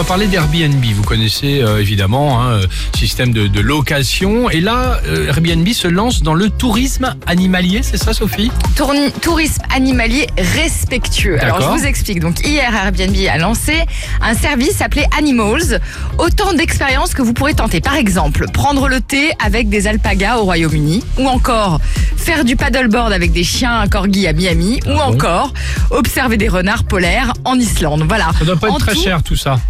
va parler d'Airbnb. Vous connaissez euh, évidemment hein, euh, système de, de location. Et là, euh, Airbnb se lance dans le tourisme animalier, c'est ça, Sophie? Tourni- tourisme animalier respectueux. Alors je vous explique. Donc hier Airbnb a lancé un service appelé Animals. Autant d'expériences que vous pourrez tenter. Par exemple, prendre le thé avec des alpagas au Royaume-Uni, ou encore faire du paddleboard avec des chiens corgis à Miami, ou bon? encore observer des renards polaires en Islande. Voilà. Ça doit pas être En très tout- cher tout ça.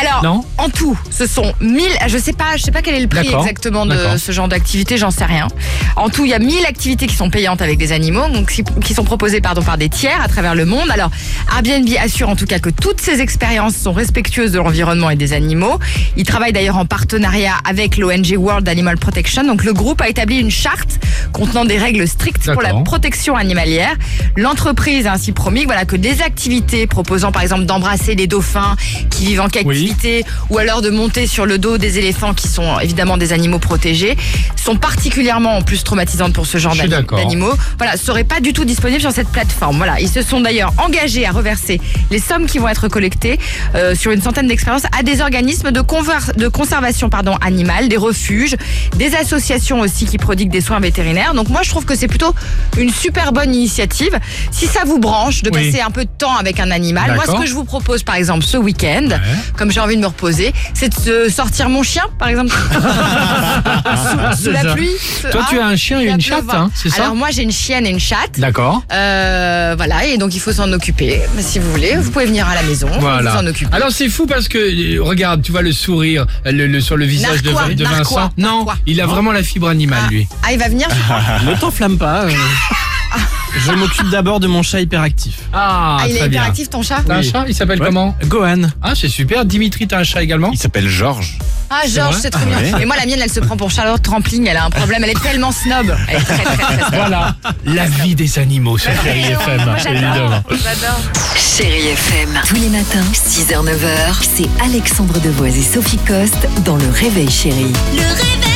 Alors, Non en tout, ce sont 1000, je sais pas, je sais pas quel est le prix exactement de ce genre d'activité, j'en sais rien. En tout, il y a 1000 activités qui sont payantes avec des animaux, donc qui, qui sont proposées pardon par des tiers à travers le monde. Alors, Airbnb assure en tout cas que toutes ces expériences sont respectueuses de l'environnement et des animaux. Il travaille d'ailleurs en partenariat avec l'ONG World Animal Protection. Donc, le groupe a établi une charte contenant des règles strictes pour la protection animalière. L'entreprise a ainsi promis voilà, que des activités proposant par exemple d'embrasser les dauphins qui vivent en captivité ou alors de monter sur le dos des éléphants qui sont évidemment des animaux protégés sont particulièrement en plus traumatisantes pour ce genre d'animaux. Voilà, seraient pas du tout disponibles sur cette plateforme. Voilà, ils se sont d'ailleurs engagés à reverser les sommes qui vont être collectées euh, sur une centaine d'expériences à des organismes de, de conservation pardon, animale, des refuges, des associations aussi qui prodiguent des soins vétérinaires. Donc moi je trouve que c'est plutôt une super bonne initiative. Si ça vous branche de Oui. passer un peu de temps avec un animal, moi ce que je vous propose par exemple ce week-end, Ouais. comme j'ai envie de me reposer, c'est de sortir mon chien par exemple sous, sous la ça. pluie. Toi, tu as un chien et une chatte, hein, c'est ça Alors moi j'ai une chienne et une chatte. D'accord. Euh, voilà, et donc il faut s'en occuper. Si vous voulez, vous pouvez venir à la maison, Voilà. vous en occuper. Alors c'est fou parce que euh, regarde, tu vois le sourire euh, le, le- sur le visage de, Narquois, de narquois, Vincent. Non, narquois. il a vraiment la fibre animale lui. Ah, il va venir Ne t'enflamme pas. euh, je m'occupe d'abord de mon chat hyperactif. Ah, Ah, il est très bien. hyperactif ton chat T'as un Oui. chat Il s'appelle Ouais. comment Gohan. Ah, c'est super. Dimitri, t'as un chat également Il s'appelle Georges. Ah Georges, vrai c'est trop bien. ouais. Et moi la mienne elle se prend pour Charlotte Trampling, elle a un problème, elle est tellement snob. Elle est très très très snob. Voilà, la vie des animaux sur Chérie FM, Moi, j'adore. évidemment. J'adore. Chérie FM. Tous les matins, 6h, 9h, c'est Alexandre Devoise et Sophie Coste dans Le Réveil Chérie. Le réveil, chérie